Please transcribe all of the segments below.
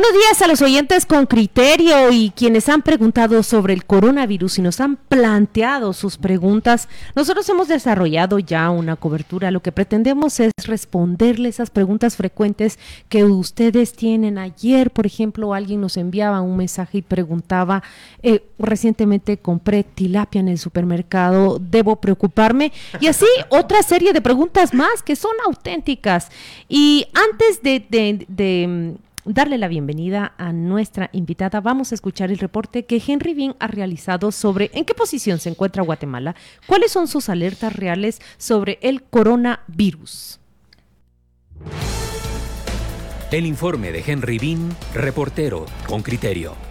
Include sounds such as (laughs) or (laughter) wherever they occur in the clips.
Buenos días a los oyentes con criterio y quienes han preguntado sobre el coronavirus y nos han planteado sus preguntas. Nosotros hemos desarrollado ya una cobertura. Lo que pretendemos es responderle esas preguntas frecuentes que ustedes tienen. Ayer, por ejemplo, alguien nos enviaba un mensaje y preguntaba, eh, recientemente compré tilapia en el supermercado, ¿debo preocuparme? Y así (laughs) otra serie de preguntas más que son auténticas. Y antes de, de darle la bienvenida a nuestra invitada, vamos a escuchar el reporte que Henry Bean ha realizado sobre en qué posición se encuentra Guatemala, cuáles son sus alertas reales sobre el coronavirus. El informe de Henry Bean, reportero con criterio.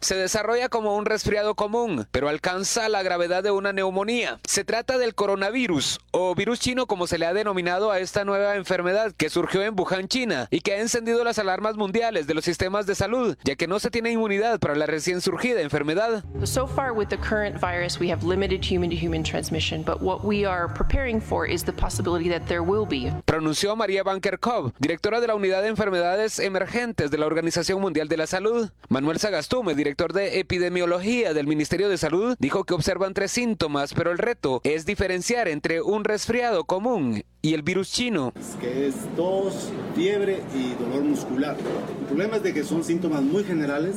Se desarrolla como un resfriado común, pero alcanza la gravedad de una neumonía. Se trata del coronavirus, o virus chino como se le ha denominado a esta nueva enfermedad que surgió en Wuhan, China, y que ha encendido las alarmas mundiales de los sistemas de salud, ya que no se tiene inmunidad para la recién surgida enfermedad. So far with the current virus we have limited human to human transmission, but what we are preparing for is the possibility that there will be. Pronunció María Banker Cobb, directora de la Unidad de Enfermedades Emergentes de la Organización Mundial de la Salud. Manuel Sagastume, director director de epidemiología del Ministerio de Salud, dijo que observan tres síntomas, pero el reto es diferenciar entre un resfriado común y el virus chino. Que es tos, fiebre y dolor muscular. El problema es de que son síntomas muy generales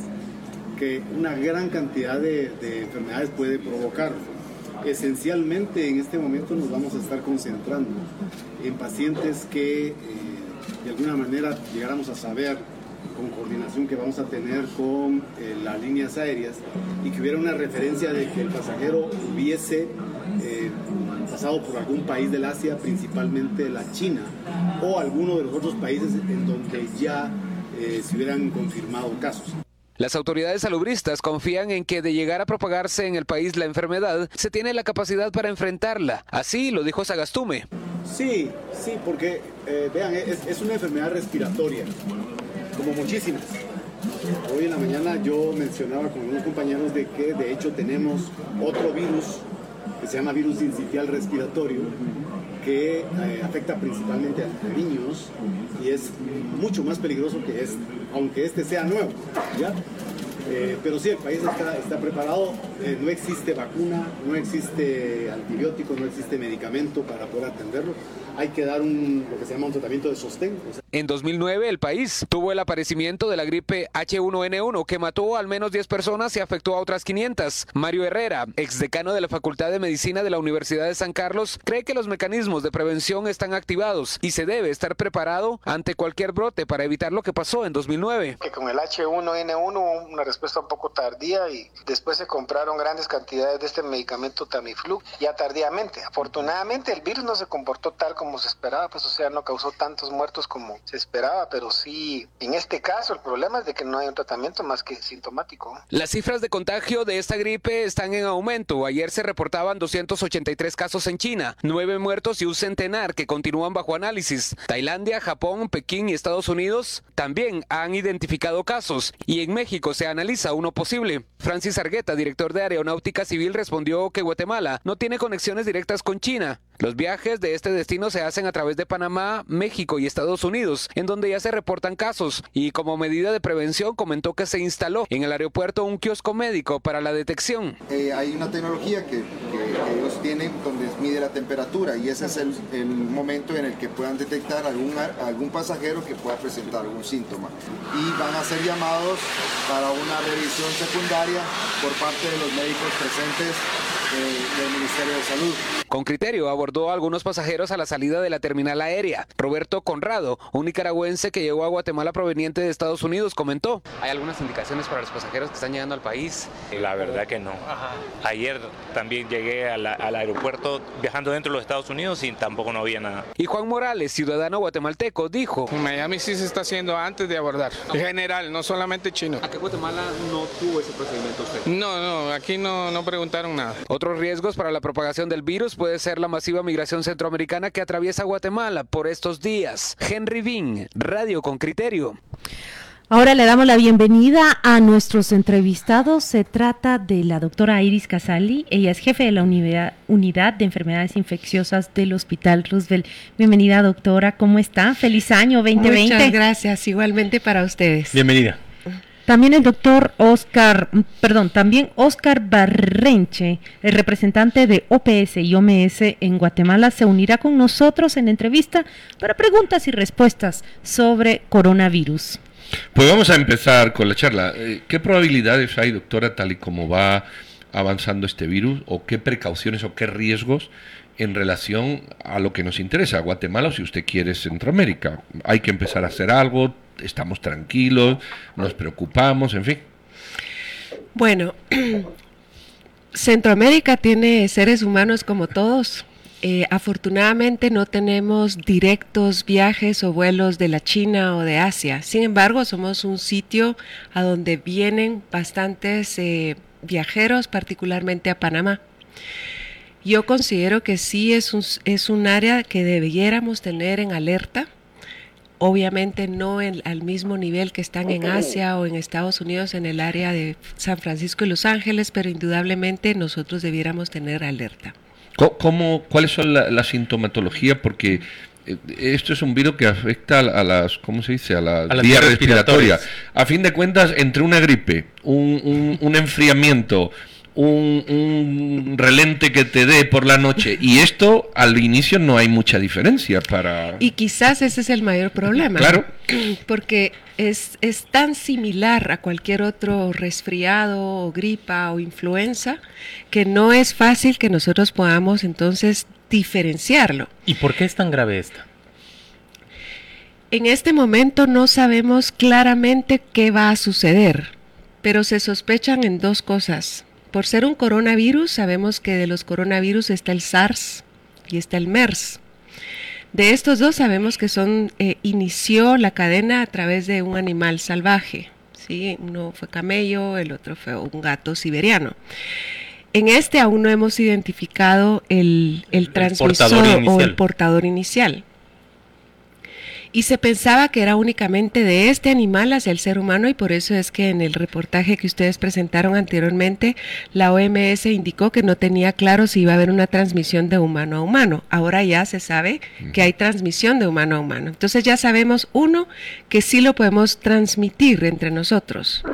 que una gran cantidad de, enfermedades puede provocar. Esencialmente en este momento nos vamos a estar concentrando en pacientes que eh, de alguna manera llegáramos a saber con coordinación que vamos a tener con eh, las líneas aéreas y que hubiera una referencia de que el pasajero hubiese eh, pasado por algún país del Asia, principalmente la China, o alguno de los otros países en donde ya eh, se hubieran confirmado casos. Las autoridades salubristas confían en que de llegar a propagarse en el país la enfermedad, se tiene la capacidad para enfrentarla. Así lo dijo Sagastume. Sí, sí, porque vean, es, es, una enfermedad respiratoria como muchísimas. Hoy en la mañana yo mencionaba con unos compañeros de que de hecho tenemos otro virus que se llama virus incitial respiratorio que eh, afecta principalmente a niños y es mucho más peligroso que este, aunque este sea nuevo. Eh, pero sí, el país está, preparado, eh, no existe vacuna, no existe antibiótico, no existe medicamento para poder atenderlo. Hay que dar un, lo que se llama un tratamiento de sostén. En 2009 el país tuvo el aparecimiento de la gripe H1N1 que mató al menos 10 personas y afectó a otras 500. Mario Herrera, exdecano de la Facultad de Medicina de la Universidad de San Carlos, cree que los mecanismos de prevención están activados y se debe estar preparado ante cualquier brote para evitar lo que pasó en 2009. Que con el H1N1 una respuesta un poco tardía y después se compraron grandes cantidades de este medicamento Tamiflu ya tardíamente. Afortunadamente el virus no se comportó tal como se esperaba, pues o sea, no causó tantos muertos como se esperaba, pero sí, en este caso el problema es de que no hay un tratamiento más que sintomático. Las cifras de contagio de esta gripe están en aumento. Ayer se reportaban 283 casos en China, nueve muertos y un centenar que continúan bajo análisis. Tailandia, Japón, Pekín y Estados Unidos también han identificado casos y en México se analiza uno posible. Francis Argueta, director de Aeronáutica Civil, respondió que Guatemala no tiene conexiones directas con China. Los viajes de este destino se hacen a través de Panamá, México y Estados Unidos, en donde ya se reportan casos, y como medida de prevención comentó que se instaló en el aeropuerto un kiosco médico para la detección. Eh, hay una tecnología que, ellos tienen donde mide la temperatura y ese es el, momento en el que puedan detectar algún, algún pasajero que pueda presentar algún síntoma. Y van a ser llamados para una revisión secundaria por parte de los médicos presentes del Ministerio de Salud. Con criterio abordó a algunos pasajeros a la salida de la terminal aérea. Roberto Conrado, un nicaragüense que llegó a Guatemala proveniente de Estados Unidos, comentó. ¿Hay algunas indicaciones para los pasajeros que están llegando al país? La verdad que no. Ayer también llegué al aeropuerto viajando dentro de los Estados Unidos y tampoco no había nada. Y Juan Morales, ciudadano guatemalteco, dijo. En Miami sí se está haciendo antes de abordar. En general, no solamente chino. ¿A qué Guatemala no tuvo ese procedimiento usted? No, no, aquí no, no preguntaron nada. Otros riesgos para la propagación del virus puede ser la masiva migración centroamericana que atraviesa Guatemala por estos días. Henry Bean, Radio con Criterio. Ahora le damos la bienvenida a nuestros entrevistados. Se trata de la doctora Iris Casali. Ella es jefe de la unidad, unidad, de enfermedades infecciosas del Hospital Roosevelt. Bienvenida, doctora. ¿Cómo está? Feliz año 2020. Muchas gracias. Igualmente para ustedes. Bienvenida. También el doctor Oscar, perdón, también Oscar Barrenche, el representante de OPS y OMS en Guatemala, se unirá con nosotros en entrevista para preguntas y respuestas sobre coronavirus. Pues vamos a empezar con la charla. Eh, ¿Qué probabilidades hay, doctora, tal y como va avanzando este virus, o qué precauciones o qué riesgos en relación a lo que nos interesa, Guatemala o si usted quiere Centroamérica? ¿Hay que empezar a hacer algo? ¿Estamos tranquilos? ¿Nos preocupamos? En fin. Bueno, (clears throat) Centroamérica tiene seres humanos como todos eh, afortunadamente no tenemos directos viajes o vuelos de la China o de Asia. Sin embargo, somos un sitio a donde vienen bastantes eh, viajeros, particularmente a Panamá. Yo considero que sí es un, es un área que debiéramos tener en alerta. Obviamente no al mismo nivel que están en Asia o en Estados Unidos en el área de San Francisco y Los Ángeles, pero indudablemente nosotros debiéramos tener alerta. ¿Cómo, ¿Cuáles son la, sintomatología? Porque eh, esto es un virus que afecta a las, ¿cómo se dice? A la vía respiratoria. A fin de cuentas, entre una gripe, un, un enfriamiento, un, relente que te dé por la noche y esto al inicio no hay mucha diferencia para... Y quizás ese es el mayor problema. Claro. (clears throat) Porque es, es tan similar a cualquier otro resfriado o gripa o influenza que no es fácil que nosotros podamos entonces diferenciarlo. ¿Y por qué es tan grave esta? En este momento no sabemos claramente qué va a suceder, pero se sospechan en dos cosas. Por ser un coronavirus, sabemos que de los coronavirus está el SARS y está el MERS. De estos dos sabemos que son eh, inició la cadena a través de un animal salvaje. ¿sí? Uno fue camello, el otro fue un gato siberiano. En este aún no hemos identificado el, transmisor o el portador inicial y se pensaba que era únicamente de este animal hacia el ser humano y por eso es que en el reportaje que ustedes presentaron anteriormente, la OMS indicó que no tenía claro si iba a haber una transmisión de humano a humano. Ahora ya se sabe que hay transmisión de humano a humano. Entonces ya sabemos, uno, que sí lo podemos transmitir entre nosotros.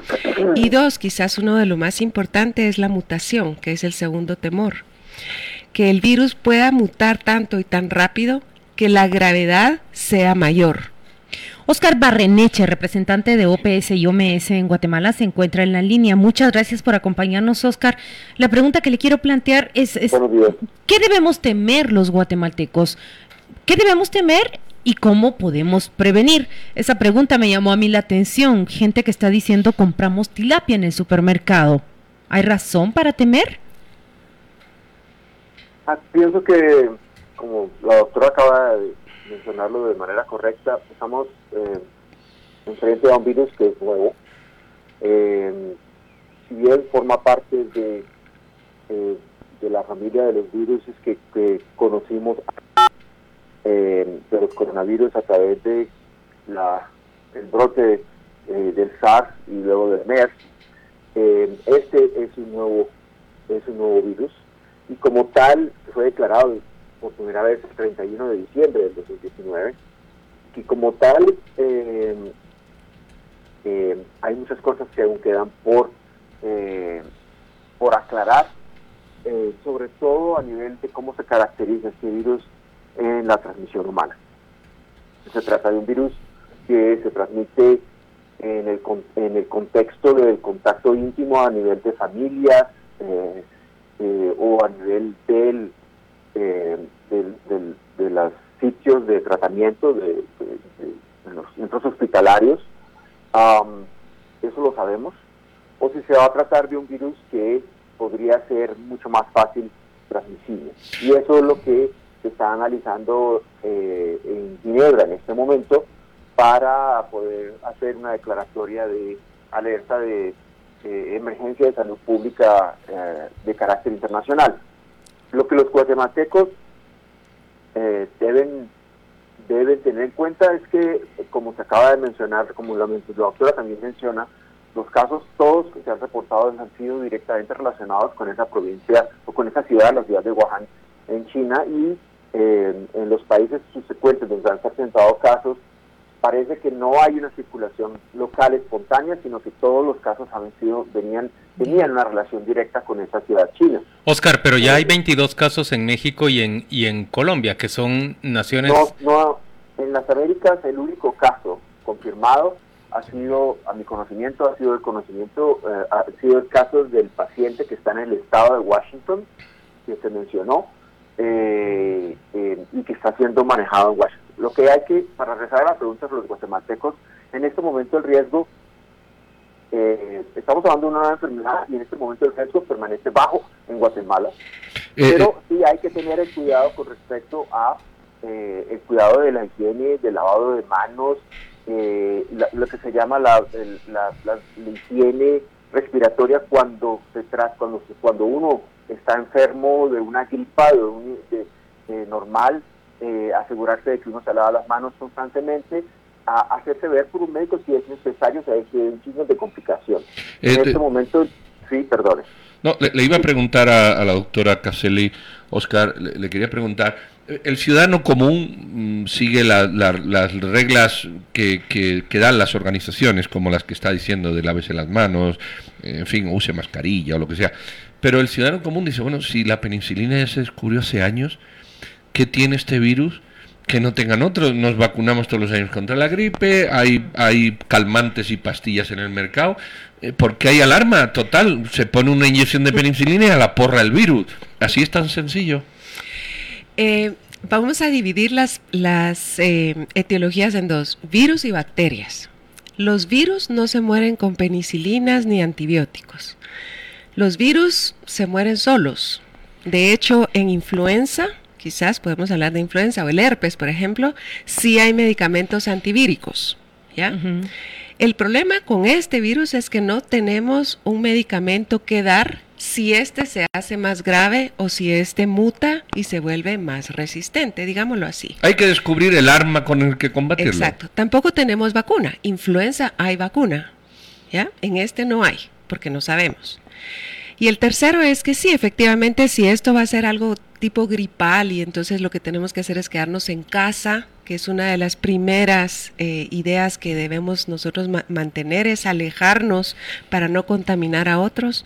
Y dos, quizás uno de lo más importante es la mutación, que es el segundo temor. Que el virus pueda mutar tanto y tan rápido que la gravedad sea mayor. Oscar Barreneche, representante de OPS y OMS en Guatemala, se encuentra en la línea. Muchas gracias por acompañarnos, Oscar. La pregunta que le quiero plantear es, ¿qué debemos temer los guatemaltecos? ¿Qué debemos temer y cómo podemos prevenir? Esa pregunta me llamó a mí la atención. Gente que está diciendo compramos tilapia en el supermercado. ¿Hay razón para temer? Ah, pienso que como la doctora acaba de mencionarlo de manera correcta, estamos eh, enfrente a un virus que es nuevo. Eh, si bien forma parte de, eh, de la familia de los virus que, conocimos de los coronavirus a través de la, el brote del SARS y luego del MERS, este es un nuevo es un nuevo virus y como tal fue declarado por primera vez el 31 de diciembre del 2019, y como tal eh, eh, hay muchas cosas que aún quedan por, eh, por aclarar, sobre todo a nivel de cómo se caracteriza este virus en la transmisión humana. Se trata de un virus que se transmite en el, en el contexto del contacto íntimo a nivel de familias o a nivel del eh, de, los sitios de tratamiento de, los centros hospitalarios. eso lo sabemos. O si se va a tratar de un virus que podría ser mucho más fácil transmisible. Y eso es lo que se está analizando eh, en Ginebra en este momento para poder hacer una declaratoria de alerta de emergencia de salud pública eh, de carácter internacional. Lo que los guatemaltecos eh, deben deben tener en cuenta es que, como se acaba de mencionar, como la, la doctora también menciona, los casos todos que se han reportado han sido directamente relacionados con esa provincia o con esa ciudad, la ciudad de Wuhan en China y eh, en los países subsecuentes donde han presentado casos parece que no hay una circulación local espontánea, sino que todos los casos han sido, venían, tenían una relación directa con esa ciudad china. Oscar, pero ya hay 22 casos en México y en, y en Colombia, que son naciones... No, no, en las Américas el único caso confirmado ha sido, a mi conocimiento, ha sido el conocimiento, eh, ha sido el caso del paciente que está en el estado de Washington, que se mencionó, eh, eh, y que está siendo manejado en Washington. Lo que hay que, para rezar a la pregunta de los guatemaltecos, en este momento el riesgo, eh, estamos hablando de una nueva enfermedad y en este momento el riesgo permanece bajo en Guatemala. Eh, pero sí hay que tener el cuidado con respecto a eh, el cuidado de la higiene, del lavado de manos, lo que se llama la, la, la, higiene respiratoria cuando se trata, cuando, cuando uno está enfermo de una gripa de, un, de normal, eh, asegurarse de que uno se lava las manos constantemente, a hacerse ver por un médico si es necesario, o sea, si hay signos de complicación. en Este- momento, sí, perdone. No, le, le iba a preguntar a, a la doctora Caselli, Oscar, le, le quería preguntar, eh, ¿el ciudadano común mm, sigue la- la- las reglas que, que- que dan las organizaciones, como las que está diciendo de lávese las manos, en fin, use mascarilla o lo que sea? Pero el ciudadano común dice, bueno, si la penicilina ya se descubrió hace años, ¿qué tiene este virus? que no tengan otros. Nos vacunamos todos los años contra la gripe, hay, hay calmantes y pastillas en el mercado. Eh, porque hay alarma total? Se pone una inyección de penicilina y a la porra el virus. Así es tan sencillo. Eh, vamos a dividir las, las eh, etiologías en dos, virus y bacterias. Los virus no se mueren con penicilinas ni antibióticos. Los virus se mueren solos. De hecho, en influenza, quizás podemos hablar de influenza o el herpes, por ejemplo, sí hay medicamentos antivíricos. ¿ya? El problema con este virus es que no tenemos un medicamento que dar si este se hace más grave o si este muta y se vuelve más resistente, digámoslo así. Hay que descubrir el arma con el que combatirlo. Exacto. Tampoco tenemos vacuna. Influenza hay vacuna. ¿Ya? En este no hay, porque no sabemos. Y el tercero es que sí, efectivamente, si esto va a ser algo tipo gripal y entonces lo que tenemos que hacer es quedarnos en casa, que es una de las primeras eh, ideas que debemos nosotros ma mantener, es alejarnos para no contaminar a otros.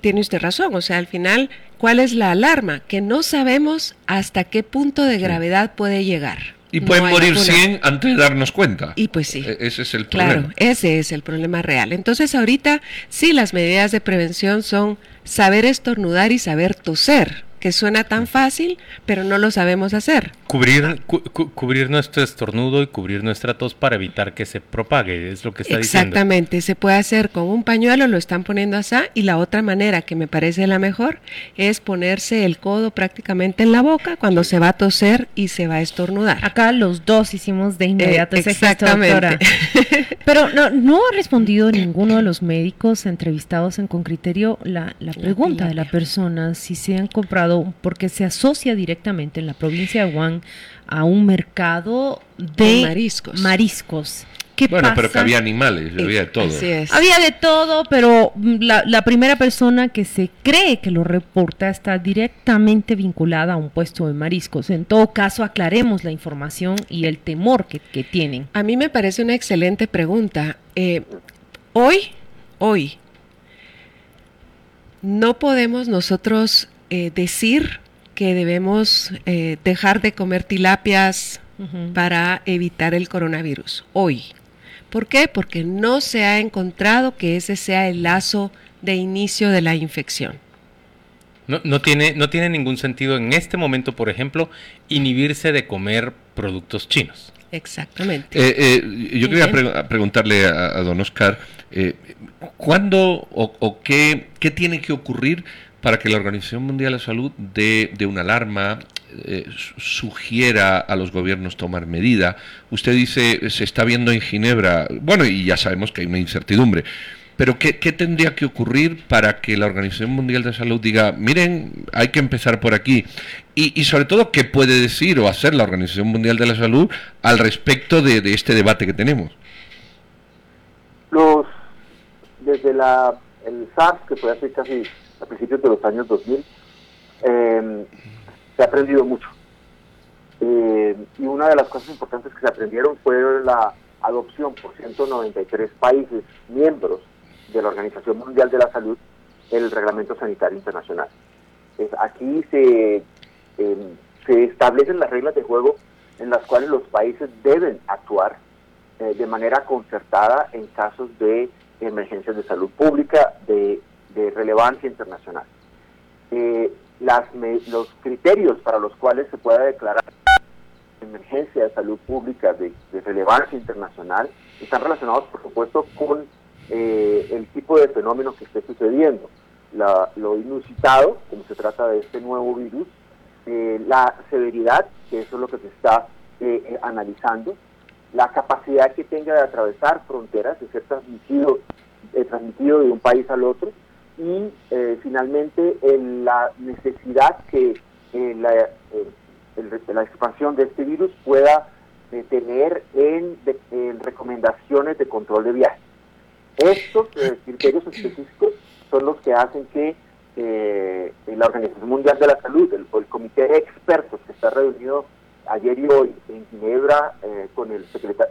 Tiene usted razón, o sea, al final, ¿cuál es la alarma? Que no sabemos hasta qué punto de gravedad puede llegar. Y pueden morir vacuna. 100 antes de darnos cuenta. Y pues sí. E- Ese es el Claro, problema. ese es el problema real. Entonces ahorita sí las medidas de prevención son saber estornudar y saber toser, que suena tan fácil, pero no lo sabemos hacer. Cubrir, cu- cu- cubrir nuestro estornudo y cubrir nuestra tos para evitar que se propague, es lo que está diciendo. Exactamente, se puede hacer con un pañuelo, lo están poniendo así, y la otra manera que me parece la mejor es ponerse el codo prácticamente en la boca cuando se va a toser y se va a estornudar. Acá los dos hicimos de inmediato Eh, ese gesto, exactamente. doctora. (laughs) Pero no, no ha respondido ninguno de los médicos entrevistados en Con Criterio la, la pregunta de la persona si se han comprado, porque se asocia directamente en la provincia de Wuhan a un mercado de mariscos. mariscos. ¿Qué Bueno, pero que había animales, había de todo. Había de todo, pero mm, la, la primera persona que se cree que lo reporta está directamente vinculada a un puesto de mariscos. En todo caso, aclaremos la información y el temor que, que tienen. A mí me parece una excelente pregunta. Eh, hoy, hoy, no podemos nosotros eh, decir que debemos eh, dejar de comer tilapias para evitar el coronavirus. Hoy. ¿Por qué? Porque no se ha encontrado que ese sea el lazo de inicio de la infección. No, no tiene, no tiene ningún sentido en este momento, por ejemplo, inhibirse de comer productos chinos. Exactamente. Eh, eh, yo quería pre- preguntarle a, a don Oscar, eh, ¿cuándo o, o qué, qué tiene que ocurrir para que la Organización Mundial de la Salud dé de una alarma, eh, su- sugiera a los gobiernos tomar medida? Usted dice, se está viendo en Ginebra, bueno, y ya sabemos que hay una incertidumbre, Pero ¿qué, tendría que ocurrir para que la Organización Mundial de Salud diga, miren, hay que empezar por aquí? Y, sobre todo, ¿qué puede decir o hacer la Organización Mundial de la Salud al respecto de, este debate que tenemos? Los, desde la, el SARS, que fue hace casi a principios de los años 2000, eh, se ha aprendido mucho. Eh, y una de las cosas importantes que se aprendieron fue la adopción por 193 países miembros de la Organización Mundial de la Salud el Reglamento Sanitario Internacional. aquí se, em, se establecen las reglas de juego en las cuales los países deben actuar eh, de manera concertada en casos de emergencias de salud pública de, relevancia internacional. Eh, los criterios para los cuales se pueda declarar emergencia de salud pública de, relevancia internacional están relacionados, por supuesto, con eh, el tipo de fenómeno que esté sucediendo. lo inusitado, como se trata de este nuevo virus, eh, la severidad, que eso es lo que se está analizando, la capacidad que tenga de atravesar fronteras, de ser transmitido, transmitido de un país al otro, y finalmente la necesidad que la, la expansión de este virus pueda eh, tener en, recomendaciones de control de viaje. Estos eh, criterios específicos son los que hacen que eh, la Organización Mundial de la Salud, el, el, comité de expertos que está reunido ayer y hoy en Ginebra con, el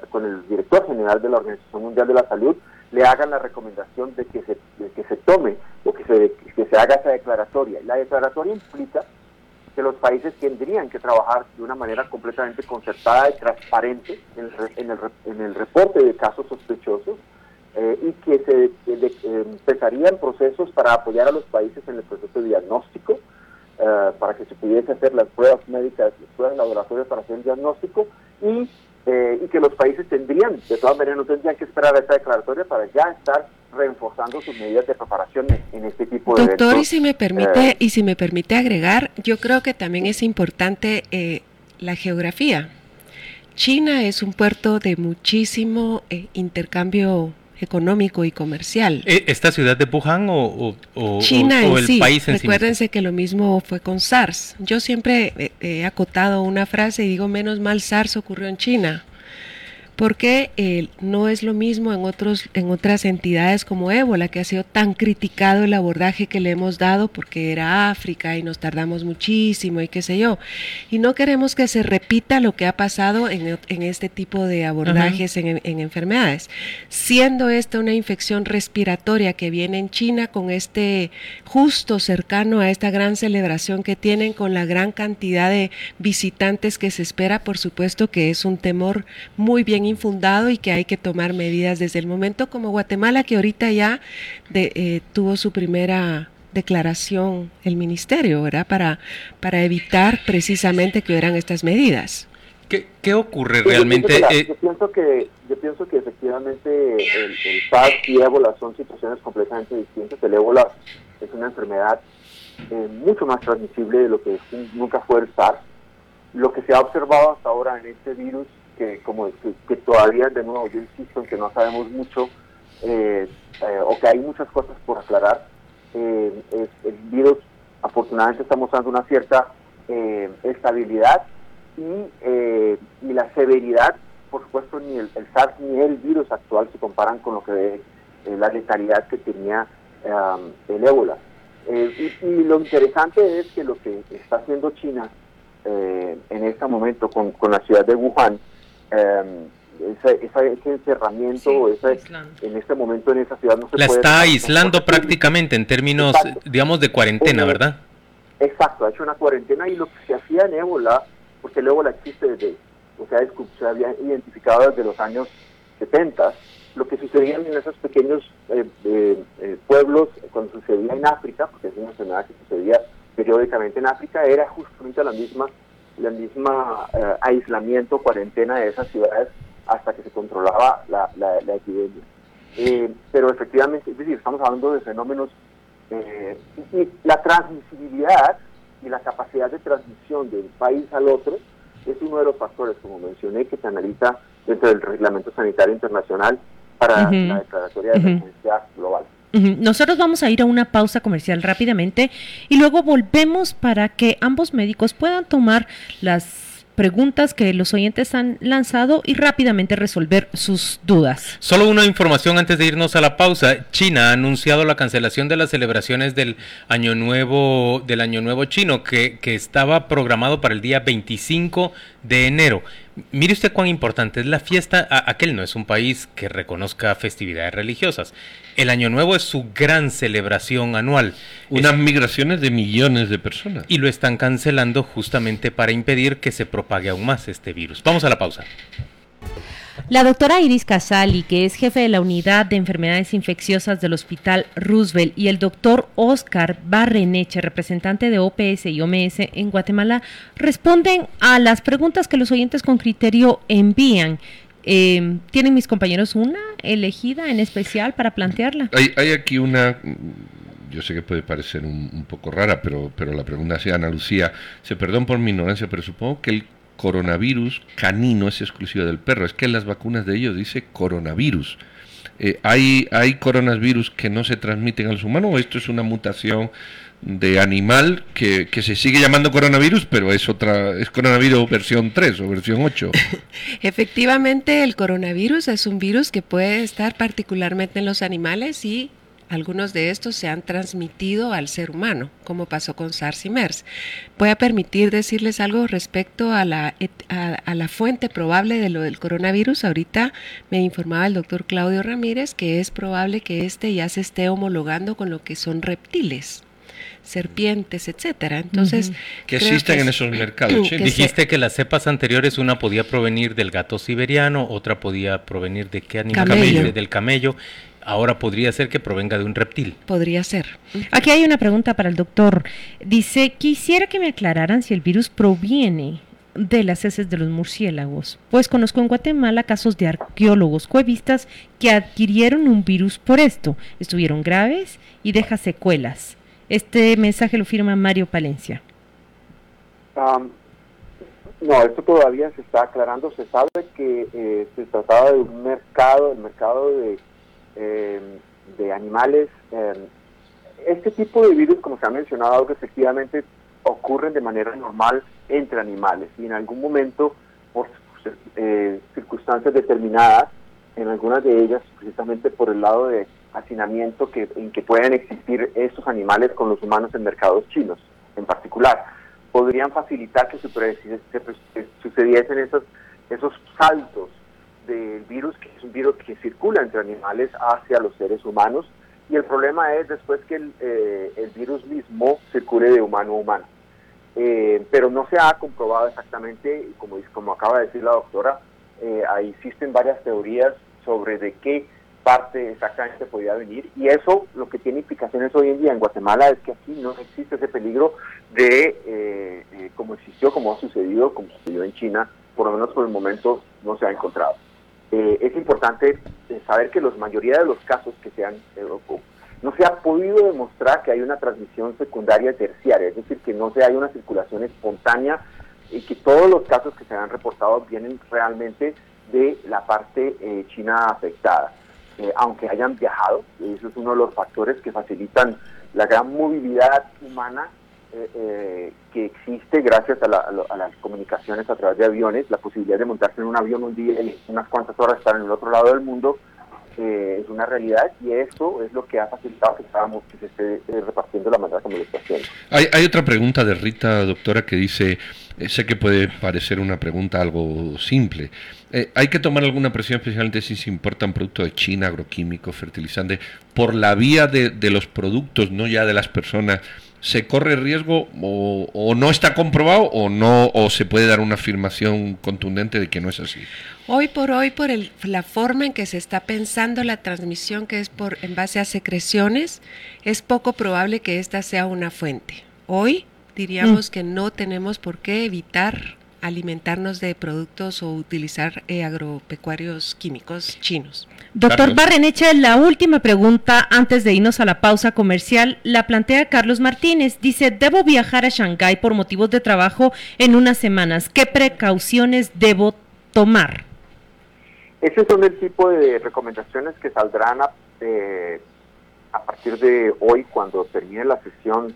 con el director general de la Organización Mundial de la Salud, le hagan la recomendación de que se tome o que se, que se haga esa declaratoria. La declaratoria implica que los países tendrían que trabajar de una manera completamente concertada y transparente en el, reporte de casos sospechosos eh, y que se empezarían procesos para apoyar a los países en el proceso de diagnóstico, eh, para que se pudiese hacer las pruebas médicas, las pruebas laboratorias para hacer el diagnóstico y, eh, y que los países tendrían, de todas maneras, no tendrían que esperar a esta declaratoria para ya estar reforzando sus medidas de preparación en este tipo de Doctor, y si me permite eh, y si me permite agregar, yo creo que también es importante eh, la geografía. China es un puerto de muchísimo eh, intercambio económico y comercial. ¿Esta ciudad de Wuhan o, China el país en Recuérdense que lo mismo fue con SARS. Yo siempre he acotado una frase y digo, menos mal SARS ocurrió en China porque eh, no es lo mismo en, otros, en otras entidades como ébola, que ha sido tan criticado el abordaje que le hemos dado porque era África y nos tardamos muchísimo y qué sé yo. Y no queremos que se repita lo que ha pasado en, este tipo de abordajes en, en, enfermedades. Siendo esta una infección respiratoria que viene en China con este justo cercano a esta gran celebración que tienen con la gran cantidad de visitantes que se espera, por supuesto que es un temor muy bien infundado y que hay que tomar medidas desde el momento como Guatemala, que ahorita ya eh, tuvo su primera declaración el ministerio, ¿verdad? Para, para evitar precisamente que hubieran estas medidas. ¿Qué, ocurre realmente? Eh, yo pienso, que, yo pienso que efectivamente el, el SARS y ébola son situaciones completamente distintas. El ébola es una enfermedad eh, mucho más transmisible de lo que nunca fue el SARS. Lo que se ha observado hasta ahora en este virus que como que, todavía de nuevo yo insisto en que no sabemos mucho eh, eh, o que hay muchas cosas por aclarar. Eh, el virus afortunadamente está mostrando una cierta estabilidad y, la severidad por supuesto ni el, SARS ni el virus actual se comparan con lo que la letalidad que tenía el ébola. Y, lo interesante es que lo que está haciendo China en este momento con, con la ciudad de Wuhan eh, ese encerramiento, en este momento en esa ciudad no se La está aislando prácticamente en términos, digamos, de cuarentena, ¿verdad? Exacto, ha hecho una cuarentena y lo que se hacía en ébola, porque el ébola existe desde, o sea, se había identificado desde los años 70, lo que sucedía en esos pequeños eh, eh, pueblos, cuando sucedía en África, porque es una enfermedad que sucedía periódicamente en África, era justamente la misma la misma eh, aislamiento, cuarentena de esas ciudades hasta que se controlaba la, la, epidemia. Eh, pero efectivamente, es decir, estamos hablando de fenómenos eh, y la transmisibilidad y la capacidad de transmisión de un país al otro es uno de los factores, como mencioné, que se analiza dentro del Reglamento Sanitario Internacional para la declaratoria de emergencia global. Nosotros vamos a ir a una pausa comercial rápidamente y luego volvemos para que ambos médicos puedan tomar las preguntas que los oyentes han lanzado y rápidamente resolver sus dudas. Solo una información antes de irnos a la pausa. China ha anunciado la cancelación de las celebraciones del Año Nuevo del Año Nuevo chino que, que estaba programado para el día 25 de enero. Mire usted cuán importante es la fiesta. aquel no es un país que reconozca festividades religiosas. El Año Nuevo es su gran celebración anual. Unas migraciones de millones de personas. Y lo están cancelando justamente para impedir que se propague aún más este virus. Vamos a la pausa. La doctora Iris Casali, que es jefe de la unidad de enfermedades infecciosas del Hospital Roosevelt, y el doctor Oscar Barreneche, representante de OPS y OMS en Guatemala, responden a las preguntas que los oyentes con criterio envían. Eh, ¿Tienen mis compañeros una elegida en especial para plantearla? Hay, aquí una yo sé que puede parecer un, poco rara, pero, pero la pregunta hacia Ana Lucía, se perdón por mi ignorancia, pero supongo que el coronavirus canino es exclusivo del perro. Es que en las vacunas de ellos dice coronavirus. Eh, ¿hay, ¿Hay coronavirus que no se transmiten a los humanos o esto es una mutación de animal que, que, se sigue llamando coronavirus, pero es otra, es coronavirus versión 3 o versión 8. (laughs) Efectivamente, el coronavirus es un virus que puede estar particularmente en los animales y algunos de estos se han transmitido al ser humano, como pasó con SARS y MERS. Voy a permitir decirles algo respecto a la, a, la fuente probable de lo del coronavirus. Ahorita me informaba el doctor Claudio Ramírez que es probable que este ya se esté homologando con lo que son reptiles serpientes, etcétera. Entonces, que existen en esos mercados. Dijiste que las cepas anteriores una podía provenir del gato siberiano, otra podía provenir de qué animal? Camello. Del camello ahora podría ser que provenga de un reptil. Podría ser. Aquí hay una pregunta para el doctor. Dice, quisiera que me aclararan si el virus proviene de las heces de los murciélagos, pues conozco en Guatemala casos de arqueólogos cuevistas que adquirieron un virus por esto, estuvieron graves y deja secuelas. Este mensaje lo firma Mario Palencia. no, esto todavía se está aclarando. Se sabe que eh, se trataba de un mercado, el mercado de eh, de animales. Eh, este tipo de virus, como se ha mencionado, que efectivamente ocurren de manera normal entre animales y en algún momento, por eh, circunstancias determinadas, en algunas de ellas, precisamente por el lado de hacinamiento que, en que pueden existir estos animales con los humanos en mercados chinos, en particular, podrían facilitar que sucediesen esos, esos saltos del virus, que es un virus que circula entre animales hacia los seres humanos, y el problema es después que el, eh, virus mismo circule de humano a humano. Eh, pero no se ha comprobado exactamente, como, como acaba de decir la doctora, eh, ahí existen varias teorías sobre de qué parte exactamente podía venir y eso lo que tiene implicaciones hoy en día en Guatemala es que aquí no existe ese peligro de como existió, como ha sucedido, como sucedió en China, por lo menos por el momento no se ha encontrado. Eh, es importante eh, saber que la mayoría de los casos que se han eh, no se ha podido demostrar que hay una transmisión secundaria terciaria, es decir, que no se hay una circulación espontánea y que todos los casos que se han reportado vienen realmente de la parte china afectada. aunque hayan viajado, eso es uno de los factores que facilitan la gran movilidad humana eh, eh, que existe gracias a, las comunicaciones a través de aviones, la posibilidad de montarse en un avión un día y unas cuantas horas estar en el otro lado del mundo, eh, es una realidad y eso es lo que ha facilitado que, estábamos, que se esté repartiendo la manera como lo está haciendo. Hay, hay otra pregunta de Rita, doctora, que dice, sé que puede parecer una pregunta algo simple, ¿Hay que tomar alguna presión especialmente si se importan productos de China, agroquímicos, fertilizantes, por la vía de, de, los productos, no ya de las personas se corre riesgo o, no está comprobado o no o se puede dar una afirmación contundente de que no es así. Hoy por hoy, por la forma en que se está pensando la transmisión, que es por en base a secreciones, es poco probable que esta sea una fuente. Hoy diríamos mm. que no tenemos por qué evitar alimentarnos de productos o utilizar eh, agropecuarios químicos chinos. Doctor Barreneche, la última pregunta antes de irnos a la pausa comercial la plantea Carlos Martínez. Dice, debo viajar a Shanghái por motivos de trabajo en unas semanas. ¿Qué precauciones debo tomar? Esos son el tipo de recomendaciones que saldrán a, eh, a partir de hoy cuando termine la sesión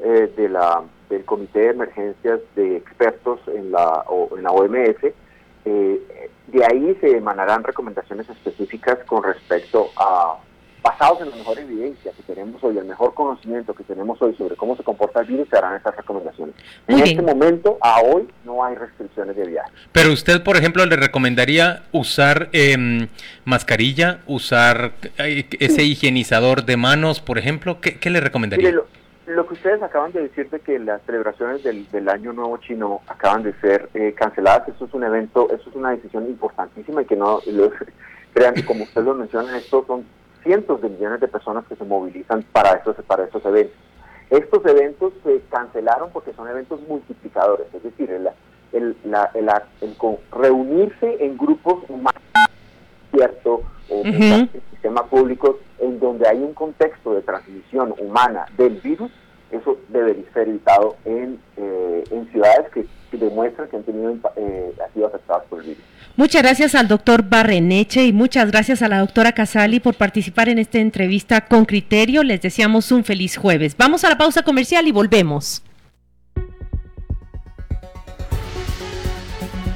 eh, de la, del Comité de Emergencias de Expertos en la, en la OMS. Eh, de ahí se emanarán recomendaciones específicas con respecto a basados en la mejor evidencia que tenemos hoy, el mejor conocimiento que tenemos hoy sobre cómo se comporta el virus, se harán esas recomendaciones. en este momento, a hoy, no hay restricciones de viaje. Pero usted, por ejemplo, le recomendaría usar em, mascarilla, usar eh, ese higienizador de manos, por ejemplo. ¿Qué, le recomendaría? lo, que ustedes acaban de decir de que las celebraciones del, Año Nuevo Chino acaban de ser eh, canceladas, eso es un evento, eso es una decisión importantísima y que no, crean que como ustedes lo mencionan, esto son cientos de millones de personas que se movilizan para estos, para estos eventos. Estos eventos se cancelaron porque son eventos multiplicadores, es decir, el, el, la, el, reunirse en grupos humanos, ¿cierto? O en sistemas públicos en donde hay un contexto de transmisión humana del virus, eso debería ser evitado en, eh, en ciudades que, demuestran que han tenido eh, sido afectadas por el virus. Muchas gracias al doctor Barreneche y muchas gracias a la doctora Casali por participar en esta entrevista con criterio. Les deseamos un feliz jueves. Vamos a la pausa comercial y volvemos.